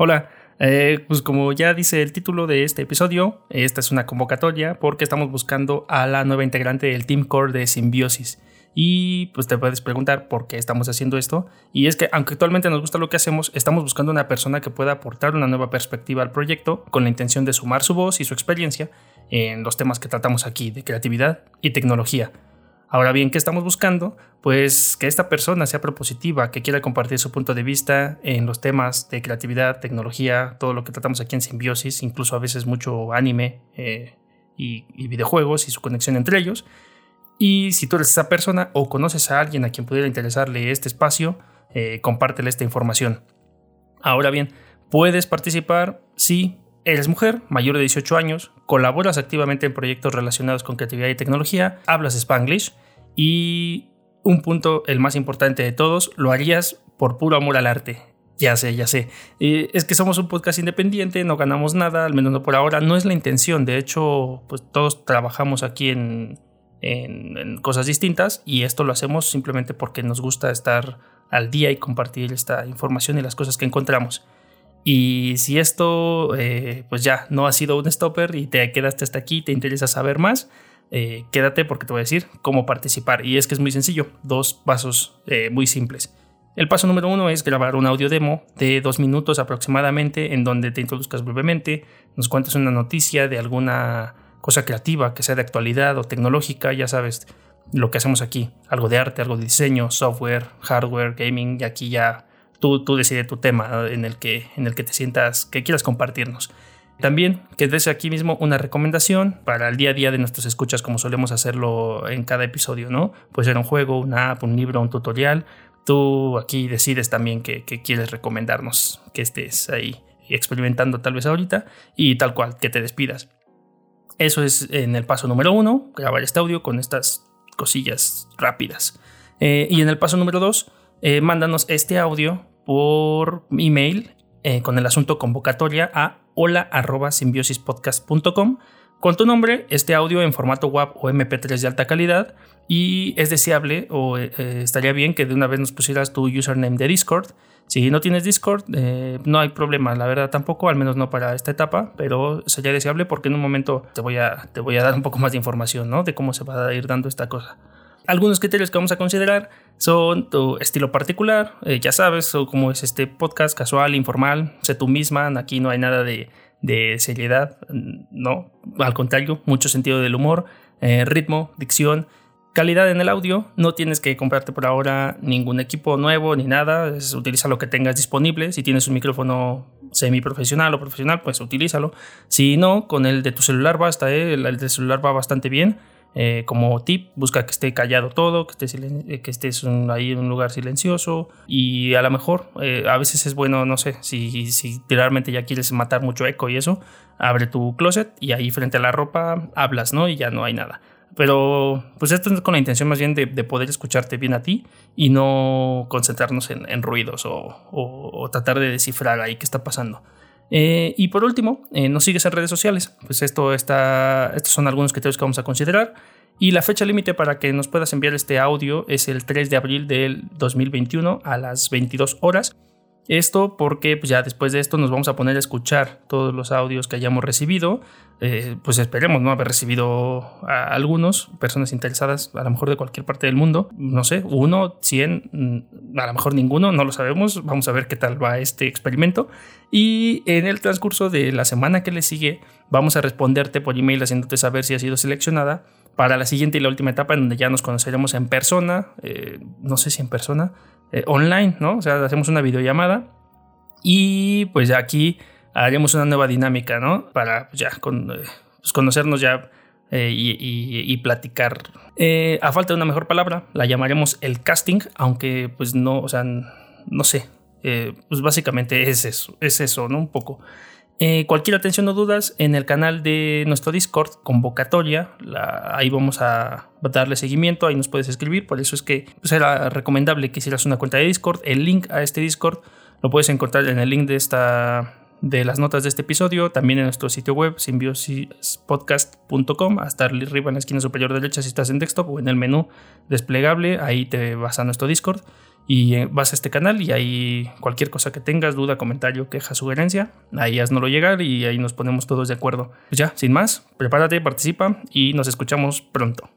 Hola, eh, pues como ya dice el título de este episodio, esta es una convocatoria porque estamos buscando a la nueva integrante del Team Core de Simbiosis. Y pues te puedes preguntar por qué estamos haciendo esto. Y es que aunque actualmente nos gusta lo que hacemos, estamos buscando una persona que pueda aportar una nueva perspectiva al proyecto con la intención de sumar su voz y su experiencia en los temas que tratamos aquí de creatividad y tecnología. Ahora bien, ¿qué estamos buscando? Pues que esta persona sea propositiva, que quiera compartir su punto de vista en los temas de creatividad, tecnología, todo lo que tratamos aquí en Simbiosis, incluso a veces mucho anime eh, y, videojuegos y su conexión entre ellos. Y si tú eres esa persona o conoces a alguien a quien pudiera interesarle este espacio, eh, compártele esta información. Ahora bien, puedes participar si eres mujer, mayor de 18 años, colaboras activamente en proyectos relacionados con creatividad y tecnología, hablas spanglish y un punto, el más importante de todos, lo harías por puro amor al arte. Ya sé, ya sé. es que somos un podcast independiente, no ganamos nada, al menos no por ahora. No es la intención. De hecho, pues todos trabajamos aquí en cosas distintas y esto lo hacemos simplemente porque nos gusta estar al día y compartir esta información y las cosas que encontramos. Y si esto, eh, pues ya no ha sido un stopper y te quedaste hasta aquí, te interesa saber más, eh, quédate porque te voy a decir cómo participar. Y es que es muy sencillo, dos pasos eh, muy simples. El paso número uno es grabar un audio demo de dos minutos aproximadamente en donde te introduzcas brevemente, nos cuentas una noticia de alguna cosa creativa que sea de actualidad o tecnológica, ya sabes lo que hacemos aquí, algo de arte, algo de diseño, software, hardware, gaming, y aquí ya Tú, tú decides tu tema en el, que, en el que te sientas, que quieras compartirnos. También que des aquí mismo una recomendación para el día a día de nuestros escuchas, como solemos hacerlo en cada episodio, ¿no? Puede ser un juego, una app, un libro, un tutorial. Tú aquí decides también que, quieres recomendarnos, que estés ahí experimentando tal vez ahorita y tal cual, que te despidas. Eso es en el paso número uno, grabar este audio con estas cosillas rápidas. Eh, y en el paso número dos, eh, mándanos este audio por email eh, con el asunto convocatoria a hola.simbiosispodcast.com con tu nombre, este audio en formato WAV o MP3 de alta calidad y es deseable o eh, estaría bien que de una vez nos pusieras tu username de Discord. Si no tienes Discord, no hay problema, la verdad tampoco, al menos no para esta etapa, pero sería deseable porque en un momento te voy a, te voy a dar un poco más de información ¿no? de cómo se va a ir dando esta cosa. Algunos criterios que vamos a considerar son tu estilo particular, eh, ya sabes, o cómo es este podcast casual, informal, sé tú misma, aquí no hay nada de, seriedad, no, al contrario, mucho sentido del humor, eh, ritmo, dicción, calidad en el audio, no tienes que comprarte por ahora ningún equipo nuevo ni nada, utiliza lo que tengas disponible, si tienes un micrófono semi profesional o profesional, pues utilízalo, si no, con el de tu celular basta, eh, el de celular va bastante bien, eh, como tip, busca que esté callado todo, que, esté eh, que estés ahí en un lugar silencioso y a lo mejor eh, a veces es bueno, no sé, si, si realmente ya quieres matar mucho eco y eso, abre tu closet y ahí frente a la ropa hablas, ¿no? Y ya no hay nada. Pero pues esto es con la intención más bien de, poder escucharte bien a ti y no concentrarnos en, ruidos o, o tratar de descifrar ahí qué está pasando. Eh, y por último, eh, nos sigues en redes sociales. Pues esto está, estos son algunos criterios que vamos a considerar. Y la fecha límite para que nos puedas enviar este audio es el 3 de abril del 2021 a las 22 horas. Esto porque pues ya después de esto nos vamos a poner a escuchar todos los audios que hayamos recibido. Eh, pues esperemos no haber recibido a algunos, personas interesadas a lo mejor de cualquier parte del mundo. No sé, uno, cien, mm, a lo mejor ninguno, no lo sabemos. Vamos a ver qué tal va este experimento. Y en el transcurso de la semana que le sigue vamos a responderte por email haciéndote saber si ha sido seleccionada para la siguiente y la última etapa en donde ya nos conoceremos en persona, eh, no sé si en persona, eh, online, ¿no? O sea, hacemos una videollamada y pues ya aquí haremos una nueva dinámica, ¿no? Para pues, ya con, eh, pues, conocernos ya eh, y, platicar. a falta de una mejor palabra, la llamaremos el casting, aunque pues no, o sea, no sé. pues básicamente es eso, es eso, ¿no? Un poco. Eh, cualquier atención o dudas en el canal de nuestro Discord, convocatoria, ahí vamos a darle seguimiento, ahí nos puedes escribir, por eso es que pues, recomendable que hicieras una cuenta de Discord. El link a este Discord lo puedes encontrar en el link de esta de las notas de este episodio, también en nuestro sitio web simbiosispodcast.com, hasta arriba en la esquina superior derecha si estás en desktop o en el menú desplegable, ahí te vas a nuestro Discord y eh, vas a este canal y ahí cualquier cosa que tengas, duda, comentario, queja, sugerencia, ahí haznoslo llegar y ahí nos ponemos todos de acuerdo. Pues ya, sin más, prepárate, participa y nos escuchamos pronto.